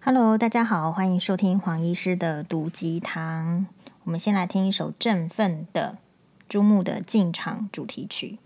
Hello，大家好，欢迎收听黄医师的毒鸡汤。我们先来听一首振奋的朱木的进场主题曲。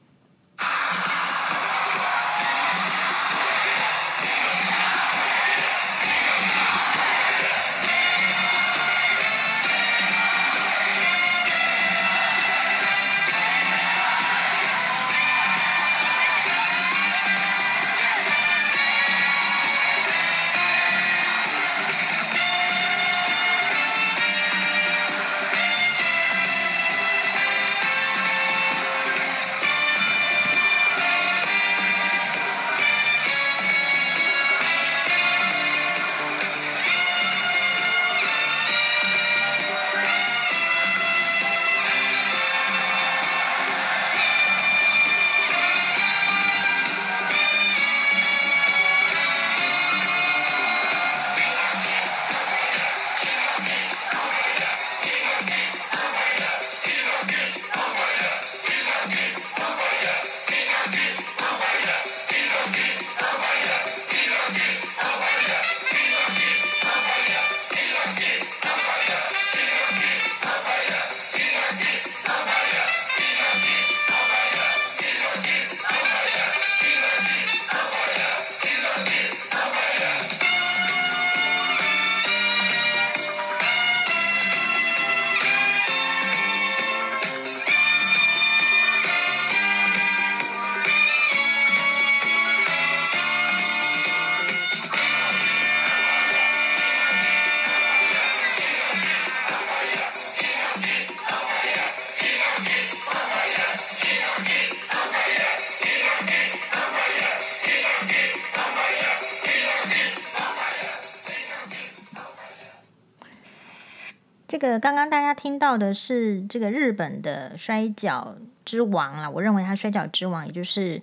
刚刚大家听到的是这个日本的摔角之王啊，我认为他摔角之王，也就是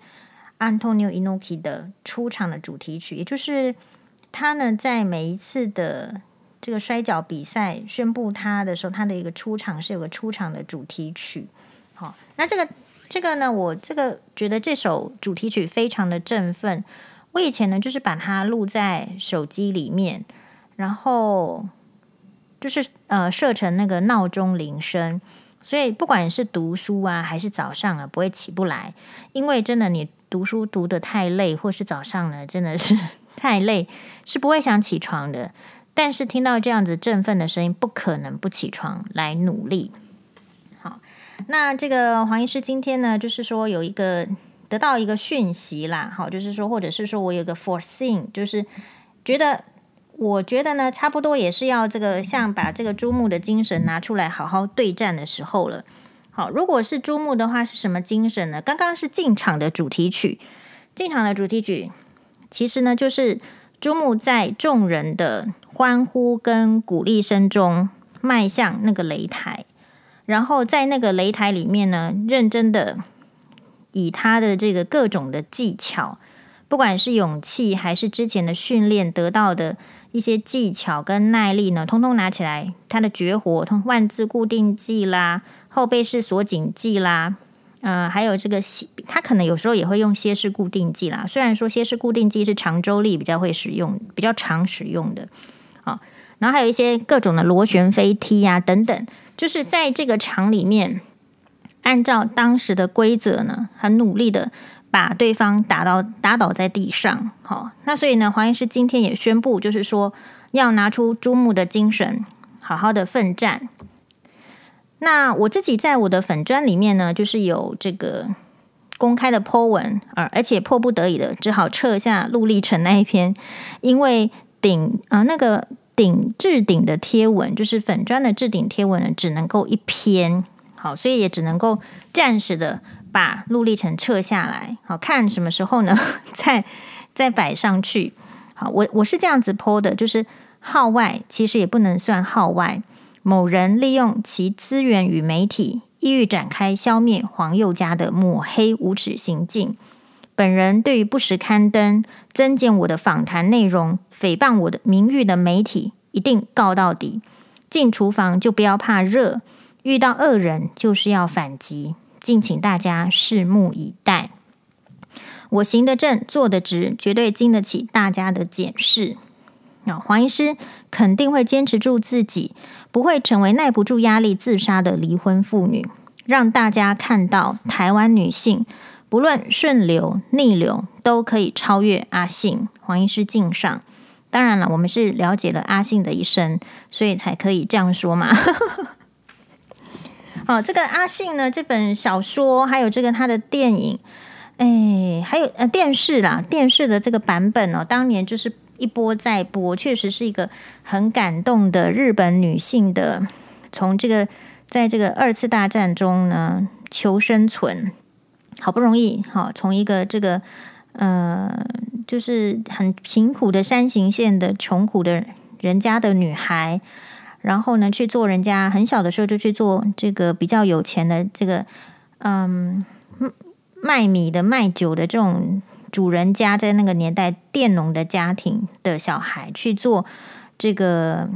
Antonio Inoki 的出场的主题曲，也就是他呢在每一次的这个摔角比赛宣布他的时候，他的一个出场是有个出场的主题曲。好，那这个这个呢，我这个觉得这首主题曲非常的振奋。我以前呢就是把它录在手机里面，然后。就是呃设成那个闹钟铃声，所以不管是读书啊还是早上啊，不会起不来。因为真的你读书读得太累，或是早上呢真的是 太累，是不会想起床的。但是听到这样子振奋的声音，不可能不起床来努力。好，那这个黄医师今天呢，就是说有一个得到一个讯息啦，好，就是说或者是说我有个 foreseen，就是觉得。我觉得呢，差不多也是要这个像把这个朱木的精神拿出来好好对战的时候了。好，如果是朱木的话，是什么精神呢？刚刚是进场的主题曲，进场的主题曲其实呢，就是朱木在众人的欢呼跟鼓励声中迈向那个擂台，然后在那个擂台里面呢，认真的以他的这个各种的技巧，不管是勇气还是之前的训练得到的。一些技巧跟耐力呢，通通拿起来。他的绝活，通万字固定技啦，后背式锁紧技啦，嗯、还有这个他可能有时候也会用歇式固定技啦。虽然说歇式固定技是长周力比较会使用，比较常使用的。好，然后还有一些各种的螺旋飞踢呀、啊、等等，就是在这个场里面，按照当时的规则呢，很努力的。把对方打到打倒在地上，好，那所以呢，黄医师今天也宣布，就是说要拿出猪木的精神，好好的奋战。那我自己在我的粉砖里面呢，就是有这个公开的 po 文，而而且迫不得已的只好撤下陆励成那一篇，因为顶、呃、那个顶置顶的贴文，就是粉砖的置顶贴文呢，只能够一篇，好，所以也只能够暂时的。把陆励成撤下来，好，看什么时候呢？再再摆上去。好，我我是这样子 po 的，就是号外，其实也不能算号外。某人利用其资源与媒体，意欲展开消灭黄宥嘉的抹黑无耻行径。本人对于不实刊登、增减我的访谈内容、诽谤我的名誉的媒体，一定告到底。进厨房就不要怕热，遇到恶人就是要反击。敬请大家拭目以待。我行得正，坐得直，绝对经得起大家的检视。那黄医师肯定会坚持住自己，不会成为耐不住压力自杀的离婚妇女，让大家看到台湾女性不论顺流逆流都可以超越阿信。黄医师敬上。当然了，我们是了解了阿信的一生，所以才可以这样说嘛。好，这个阿信呢，这本小说还有这个他的电影，哎，还有呃电视啦，电视的这个版本哦，当年就是一波再播，确实是一个很感动的日本女性的，从这个在这个二次大战中呢求生存，好不容易好从一个这个呃。就是很贫苦的山形县的穷苦的人家的女孩，然后呢去做人家很小的时候就去做这个比较有钱的这个嗯卖米的卖酒的这种主人家，在那个年代佃农的家庭的小孩去做这个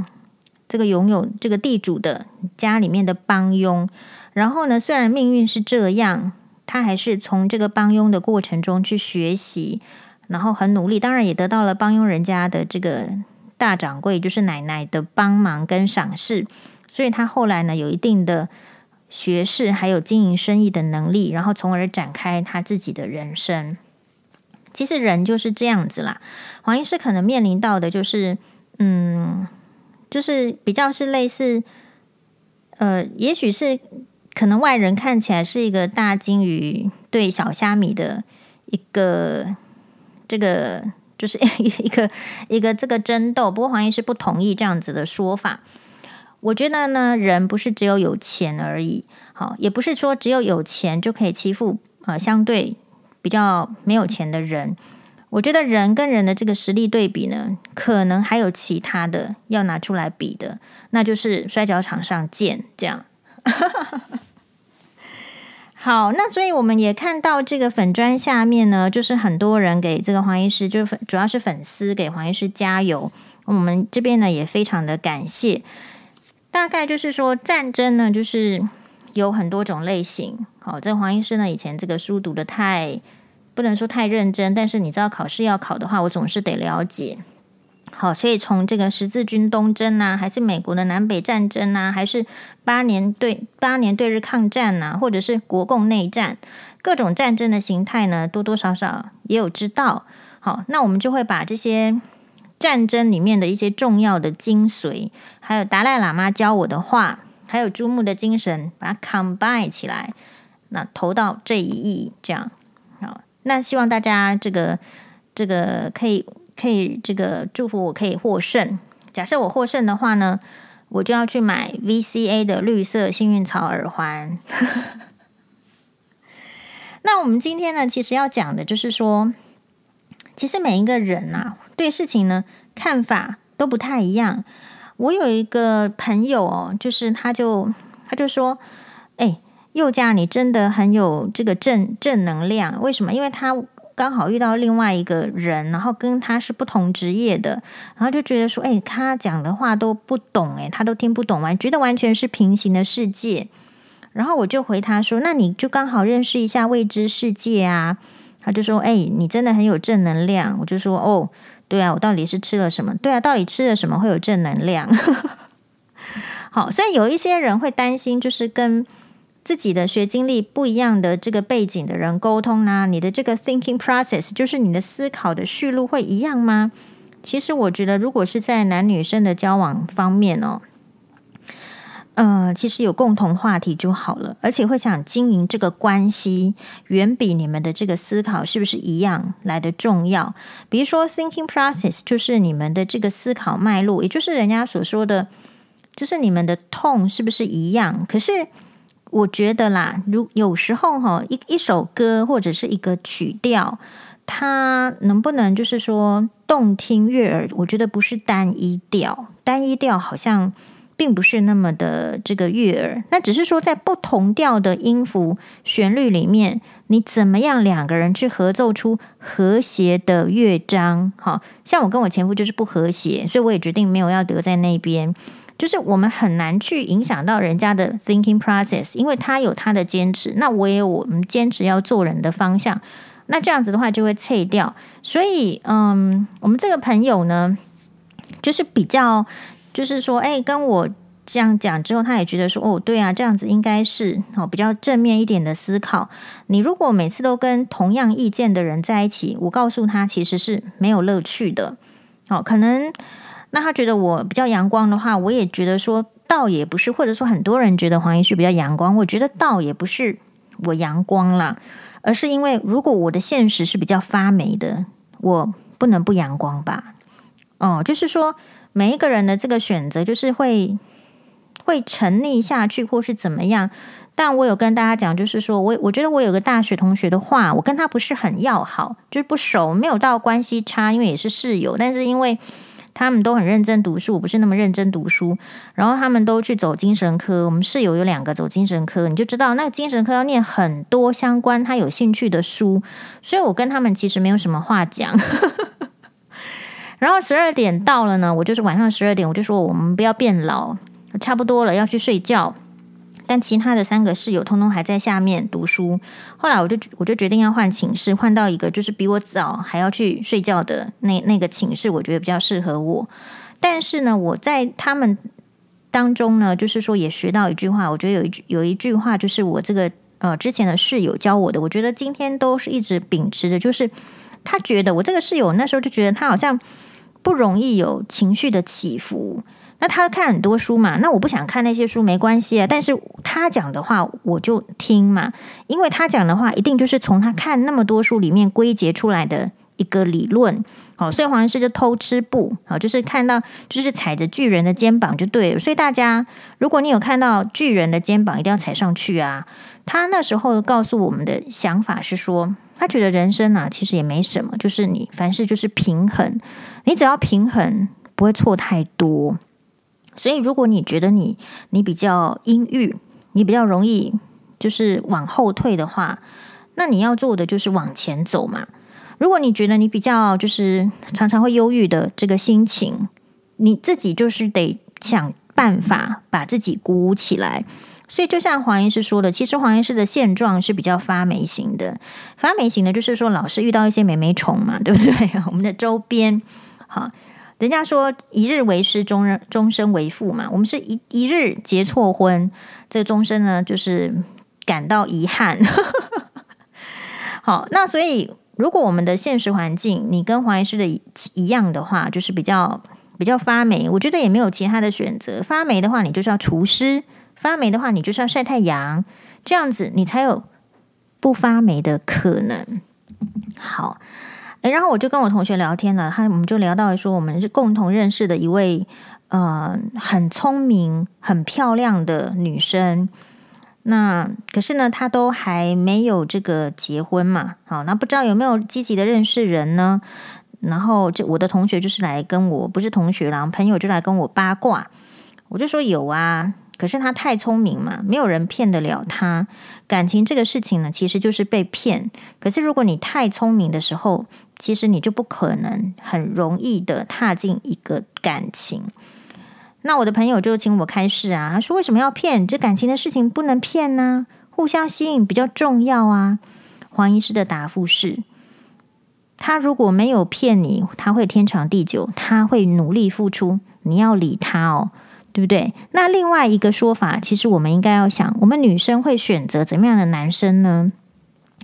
这个拥有这个地主的家里面的帮佣，然后呢虽然命运是这样，他还是从这个帮佣的过程中去学习。然后很努力，当然也得到了帮佣人家的这个大掌柜，就是奶奶的帮忙跟赏识，所以他后来呢有一定的学识，还有经营生意的能力，然后从而展开他自己的人生。其实人就是这样子啦，黄医师可能面临到的就是，嗯，就是比较是类似，呃，也许是可能外人看起来是一个大鲸鱼对小虾米的一个。这个就是 一个一个这个争斗，不过黄医师不同意这样子的说法。我觉得呢，人不是只有有钱而已，好，也不是说只有有钱就可以欺负呃相对比较没有钱的人。我觉得人跟人的这个实力对比呢，可能还有其他的要拿出来比的，那就是摔角场上见这样。好，那所以我们也看到这个粉砖下面呢，就是很多人给这个黄医师，就是主要是粉丝给黄医师加油。我们这边呢也非常的感谢。大概就是说战争呢，就是有很多种类型。好，这黄医师呢以前这个书读的太不能说太认真，但是你知道考试要考的话，我总是得了解。好，所以从这个十字军东征呐，还是美国的南北战争呐，还是八年对八年对日抗战呐，或者是国共内战，各种战争的形态呢，多多少少也有知道。好，那我们就会把这些战争里面的一些重要的精髓，还有达赖喇嘛教我的话，还有珠穆的精神，把它 combine 起来，那投到这一役，这样好。那希望大家这个这个可以。可以这个祝福我可以获胜。假设我获胜的话呢，我就要去买 VCA 的绿色幸运草耳环。那我们今天呢，其实要讲的就是说，其实每一个人呐、啊，对事情呢看法都不太一样。我有一个朋友哦，就是他就他就说，哎，宥嘉你真的很有这个正正能量。为什么？因为他。刚好遇到另外一个人，然后跟他是不同职业的，然后就觉得说，哎，他讲的话都不懂，哎，他都听不懂，完觉得完全是平行的世界。然后我就回他说，那你就刚好认识一下未知世界啊。他就说，哎，你真的很有正能量。我就说，哦，对啊，我到底是吃了什么？对啊，到底吃了什么会有正能量？好，所以有一些人会担心，就是跟。自己的学经历不一样的这个背景的人沟通呢、你的这个 thinking process 就是你的思考的序路会一样吗？其实我觉得，如果是在男女生的交往方面哦，呃，其实有共同话题就好了，而且会想经营这个关系，远比你们的这个思考是不是一样来的重要。比如说 thinking process 就是你们的这个思考脉络，也就是人家所说的，就是你们的痛是不是一样？可是。我觉得啦，如有时候哈，一一首歌或者是一个曲调，它能不能就是说动听悦耳？我觉得不是单一调，单一调好像并不是那么的这个悦耳。那只是说在不同调的音符旋律里面，你怎么样两个人去合奏出和谐的乐章？好，像我跟我前夫就是不和谐，所以我也决定没有要留在那边。就是我们很难去影响到人家的 thinking process，因为他有他的坚持，那我也有我们坚持要做人的方向，那这样子的话就会脆掉。所以，嗯，我们这个朋友呢，就是比较，就是说，哎，跟我这样讲之后，他也觉得说，哦，对啊，这样子应该是哦比较正面一点的思考。你如果每次都跟同样意见的人在一起，我告诉他，其实是没有乐趣的。哦，可能那他觉得我比较阳光的话，我也觉得说，倒也不是，或者说很多人觉得黄医师比较阳光，我觉得倒也不是我阳光啦，而是因为如果我的现实是比较发霉的，我不能不阳光吧。哦，就是说每一个人的这个选择，就是会会沉溺下去，或是怎么样。但我有跟大家讲，就是说我我觉得我有个大学同学的话，我跟他不是很要好，就是不熟，没有到关系差，因为也是室友。但是因为他们都很认真读书，我不是那么认真读书，然后他们都去走精神科。我们室友有两个走精神科，你就知道那个精神科要念很多相关他有兴趣的书，所以我跟他们其实没有什么话讲。然后十二点到了呢，我就是晚上十二点，我就说我们不要变老，差不多了要去睡觉。但其他的三个室友通通还在下面读书。后来我就我就决定要换寝室，换到一个就是比我早还要去睡觉的那那个寝室，我觉得比较适合我。但是呢，我在他们当中呢，就是说也学到一句话，我觉得有一句有一句话就是我这个呃之前的室友教我的，我觉得今天都是一直秉持的，就是他觉得我这个室友那时候就觉得他好像。不容易有情绪的起伏。那他看很多书嘛，那我不想看那些书没关系啊。但是他讲的话我就听嘛，因为他讲的话一定就是从他看那么多书里面归结出来的一个理论。好，所以黄医师就偷吃布，好，就是看到就是踩着巨人的肩膀就对了。所以大家，如果你有看到巨人的肩膀，一定要踩上去啊。他那时候告诉我们的想法是说。他觉得人生啊，其实也没什么，就是你凡事就是平衡，你只要平衡，不会错太多。所以，如果你觉得你你比较阴郁，你比较容易就是往后退的话，那你要做的就是往前走嘛。如果你觉得你比较就是常常会忧郁的这个心情，你自己就是得想办法把自己鼓舞起来。所以，就像黄医师说的，其实黄医师的现状是比较发霉型的。发霉型的，就是说老是遇到一些霉霉虫嘛，对不对？我们的周边，好，人家说一日为师，终日终身为父嘛。我们是一一日结错婚，这个终身呢，就是感到遗憾。好，那所以，如果我们的现实环境，你跟黄医师的一样的话，就是比较比较发霉，我觉得也没有其他的选择。发霉的话，你就是要除湿。发霉的话，你就是要晒太阳，这样子你才有不发霉的可能。好，诶，然后我就跟我同学聊天了，他我们就聊到说，我们是共同认识的一位呃很聪明、很漂亮的女生。那可是呢，她都还没有这个结婚嘛。好，那不知道有没有积极的认识人呢？然后这我的同学就是来跟我，不是同学啦，朋友就来跟我八卦，我就说有啊。可是他太聪明嘛，没有人骗得了他。感情这个事情呢，其实就是被骗。可是如果你太聪明的时候，其实你就不可能很容易的踏进一个感情。那我的朋友就请我开示啊，他说为什么要骗？这感情的事情不能骗呢？互相吸引比较重要啊。黄医师的答复是，他如果没有骗你，他会天长地久，他会努力付出，你要理他哦。对不对？那另外一个说法，其实我们应该要想，我们女生会选择怎么样的男生呢？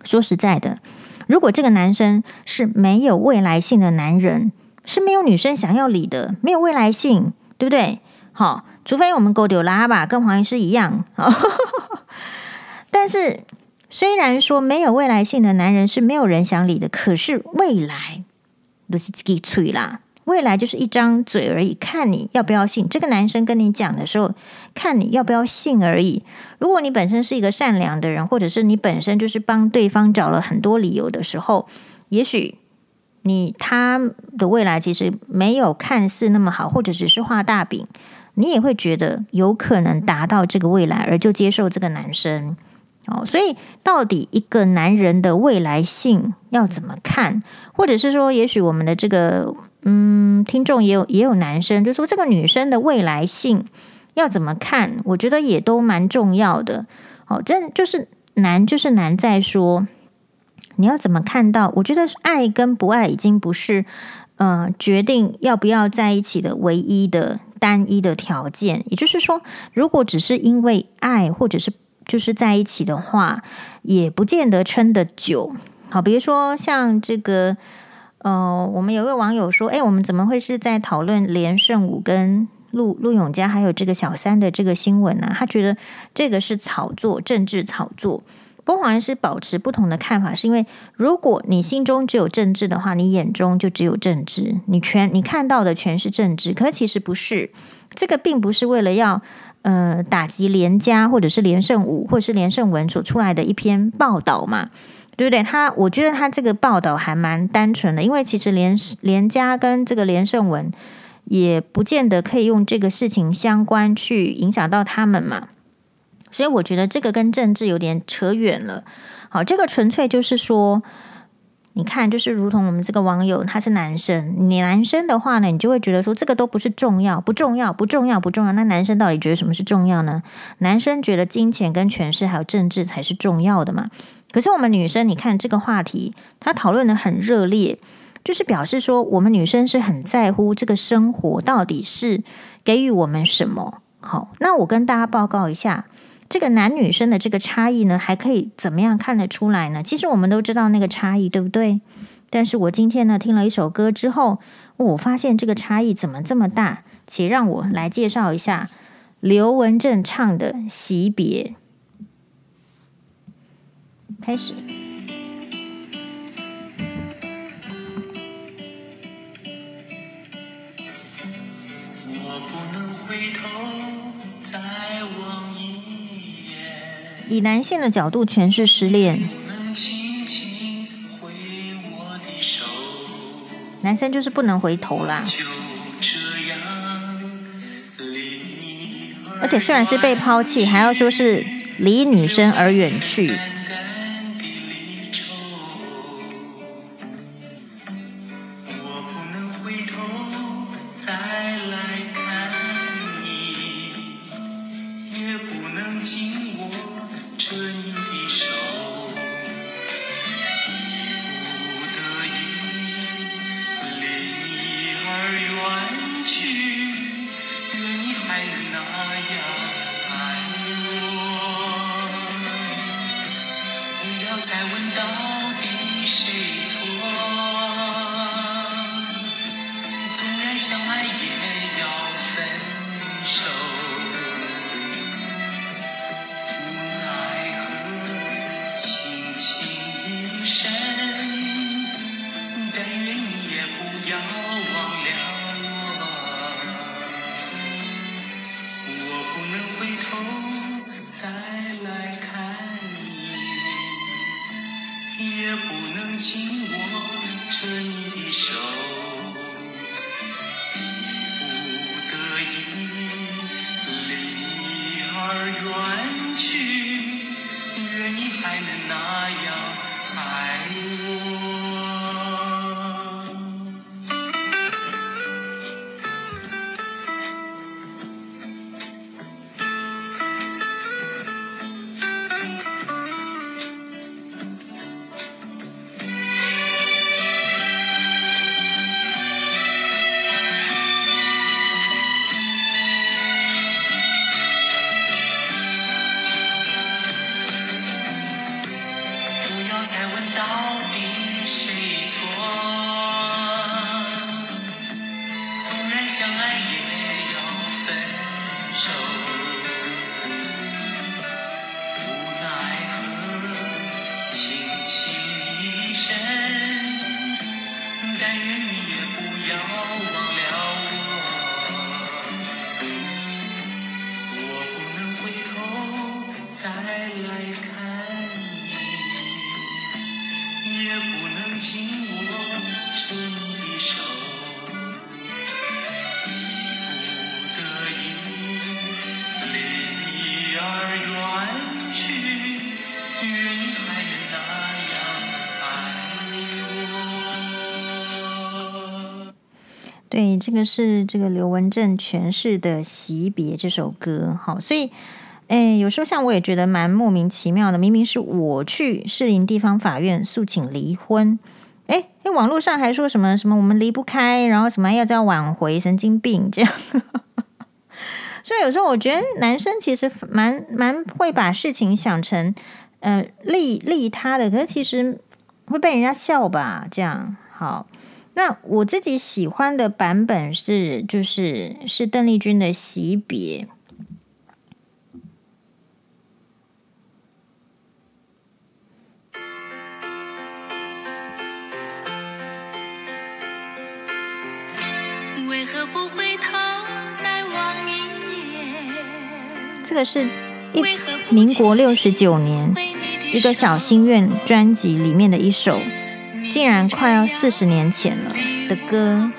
说实在的，如果这个男生是没有未来性的男人，是没有女生想要理的，没有未来性，对不对？好，除非我们狗丢拉吧，跟黄医师一样。但是虽然说没有未来性的男人是没有人想理的，可是未来都是自己吹啦。未来就是一张嘴而已，看你要不要信。这个男生跟你讲的时候，看你要不要信而已。如果你本身是一个善良的人，或者是你本身就是帮对方找了很多理由的时候，也许你他的未来其实没有看似那么好，或者只是画大饼，你也会觉得有可能达到这个未来，而就接受这个男生。哦，所以到底一个男人的未来性要怎么看？或者是说，也许我们的这个嗯，听众也有也有男生，就说这个女生的未来性要怎么看？我觉得也都蛮重要的。哦，真就是难，就是难在说你要怎么看到。我觉得爱跟不爱已经不是呃，决定要不要在一起的唯一的单一的条件。也就是说，如果只是因为爱，或者是就是在一起的话，也不见得撑得久。好，比如说像这个，呃，我们有位网友说，哎，我们怎么会是在讨论连胜武跟陆陆永嘉还有这个小三的这个新闻呢？他觉得这个是炒作，政治炒作。不过黄医师保持不同的看法，是因为如果你心中只有政治的话，你眼中就只有政治，你全你看到的全是政治。可其实不是，这个并不是为了要呃打击连家或者是连胜武或者是连胜文所出来的一篇报道嘛，对不对？他我觉得他这个报道还蛮单纯的，因为其实连连家跟这个连胜文。也不见得可以用这个事情相关去影响到他们嘛，所以我觉得这个跟政治有点扯远了。好，这个纯粹就是说，你看，就是如同我们这个网友他是男生，你男生的话呢，你就会觉得说这个都不是重要，不重要，不重要，不重要。那男生到底觉得什么是重要呢？男生觉得金钱跟权势还有政治才是重要的嘛。可是我们女生，你看这个话题，他讨论得很热烈。就是表示说，我们女生是很在乎这个生活到底是给予我们什么。好，那我跟大家报告一下，这个男女生的这个差异呢，还可以怎么样看得出来呢？其实我们都知道那个差异，对不对？但是我今天呢，听了一首歌之后，我发现这个差异怎么这么大？且让我来介绍一下刘文正唱的《惜别》。开始。以男性的角度诠释失恋，男生就是不能回头啦。而且虽然是被抛弃，还要说是离女生而远去。再问到底谁对，这个是这个刘文正诠释的《惜别》这首歌，好，所以，哎，有时候像我也觉得蛮莫名其妙的，明明是我去士林地方法院诉请离婚，诶诶，网络上还说什么什么我们离不开，然后什么要再挽回，神经病这样。所以有时候我觉得男生其实蛮蛮会把事情想成呃利利他的，可是其实会被人家笑吧？这样好。那我自己喜欢的版本是，就是是邓丽君的《惜别》。为何不回头再望一眼？这个是一民国六十九年一个小心愿专辑里面的一首。竟然快要四十年前了的歌。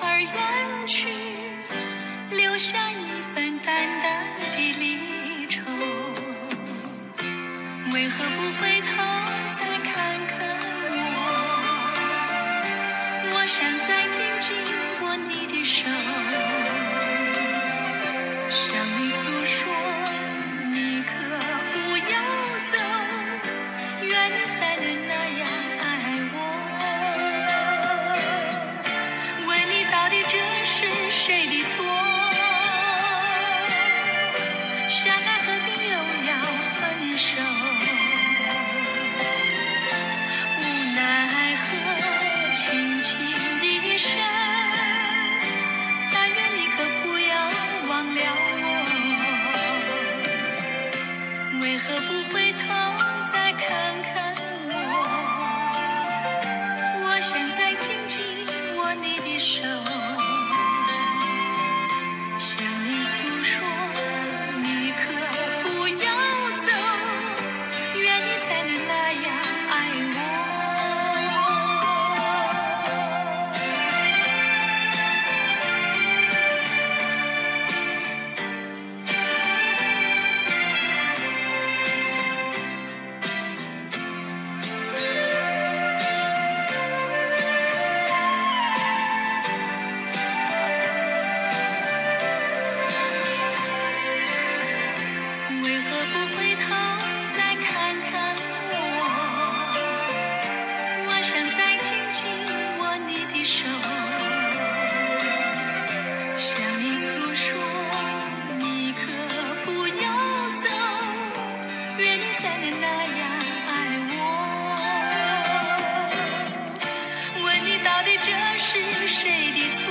谁的错？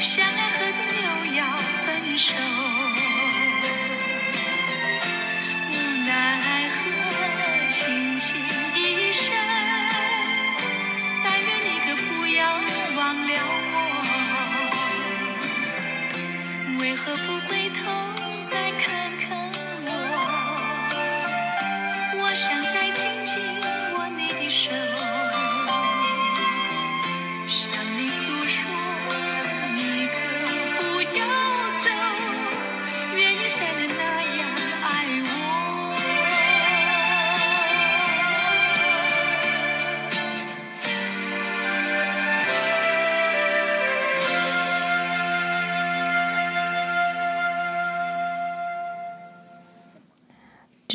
相爱很久要分手。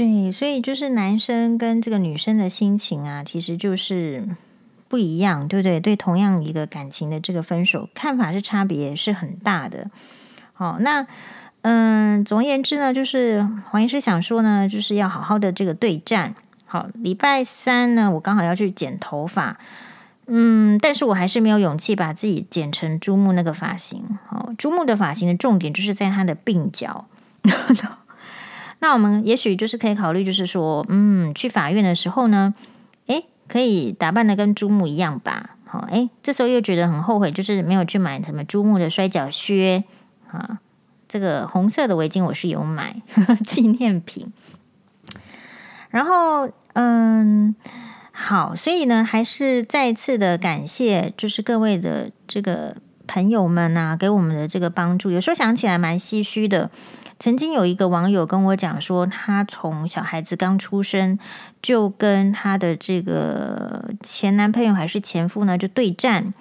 对，所以就是男生跟这个女生的心情啊，其实就是不一样，对不对？对同样一个感情的这个分手，看法是差别是很大的。好，那嗯，总而言之呢，就是黄医师想说呢，就是要好好的这个对战。好，礼拜三呢，我刚好要去剪头发，嗯，但是我还是没有勇气把自己剪成朱木那个发型。好，朱木的发型的重点就是在他的鬓角。那我们也许就是可以考虑，就是说，嗯，去法院的时候呢，诶，可以打扮的跟朱木一样吧？好，诶，这时候又觉得很后悔，就是没有去买什么朱木的摔角靴啊。这个红色的围巾我是有买呵呵 纪念品。然后，嗯，好，所以呢，还是再次的感谢，就是各位的这个朋友们啊，给我们的这个帮助。有时候想起来蛮唏嘘的。曾经有一个网友跟我讲说，他从小孩子刚出生就跟他的这个前男朋友还是前夫呢，就对战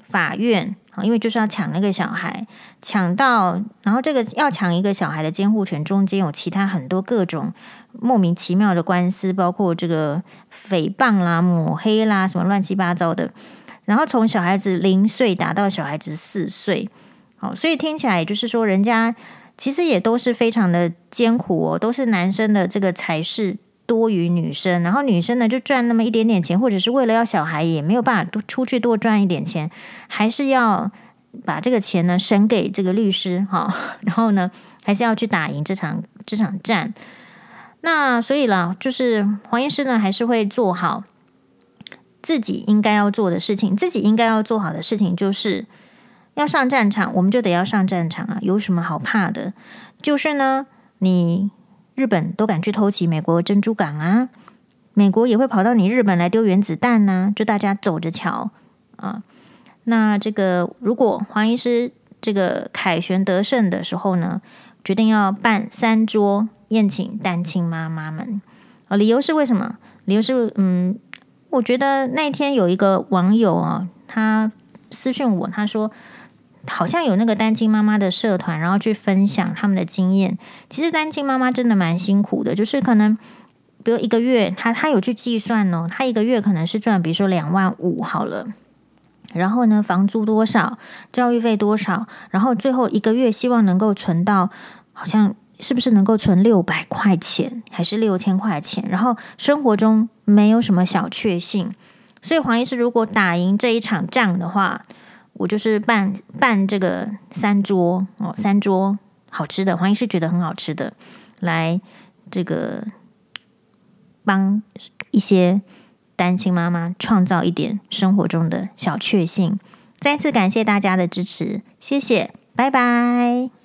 法院啊因为就是要抢那个小孩，抢到，然后这个要抢一个小孩的监护权，中间有其他很多各种莫名其妙的官司，包括这个诽谤啦、抹黑啦，什么乱七八糟的。然后从小孩子零岁打到小孩子四岁，好，所以听起来就是说，人家其实也都是非常的艰苦哦，都是男生的这个才是多于女生，然后女生呢就赚那么一点点钱，或者是为了要小孩也没有办法多出去多赚一点钱，还是要把这个钱呢省给这个律师 哈，然后呢还是要去打赢这场这场战。那所以啦，就是黄医师呢还是会做好自己应该要做的事情，自己应该要做好的事情就是要上战场，我们就得要上战场啊，有什么好怕的？就是呢，你。日本都敢去偷袭美国珍珠港啊！美国也会跑到你日本来丢原子弹呐、啊！就大家走着瞧啊！那这个如果黄医师这个凯旋得胜的时候呢，决定要办三桌宴请单亲妈妈们啊！理由是为什么？理由是嗯，我觉得那天有一个网友啊，他私讯我，他说。好像有那个单亲妈妈的社团，然后去分享他们的经验。其实单亲妈妈真的蛮辛苦的，就是可能，比如一个月，他他有去计算哦，他一个月可能是赚，比如说两万五好了。然后呢，房租多少，教育费多少，然后最后一个月希望能够存到，好像是不是能够存六百块钱，还是六千块钱？然后生活中没有什么小确幸，所以黄医师如果打赢这一场仗的话。我就是办办这个三桌哦，三桌好吃的，黄医师觉得很好吃的，来这个帮一些单亲妈妈创造一点生活中的小确幸。再次感谢大家的支持，谢谢，拜拜。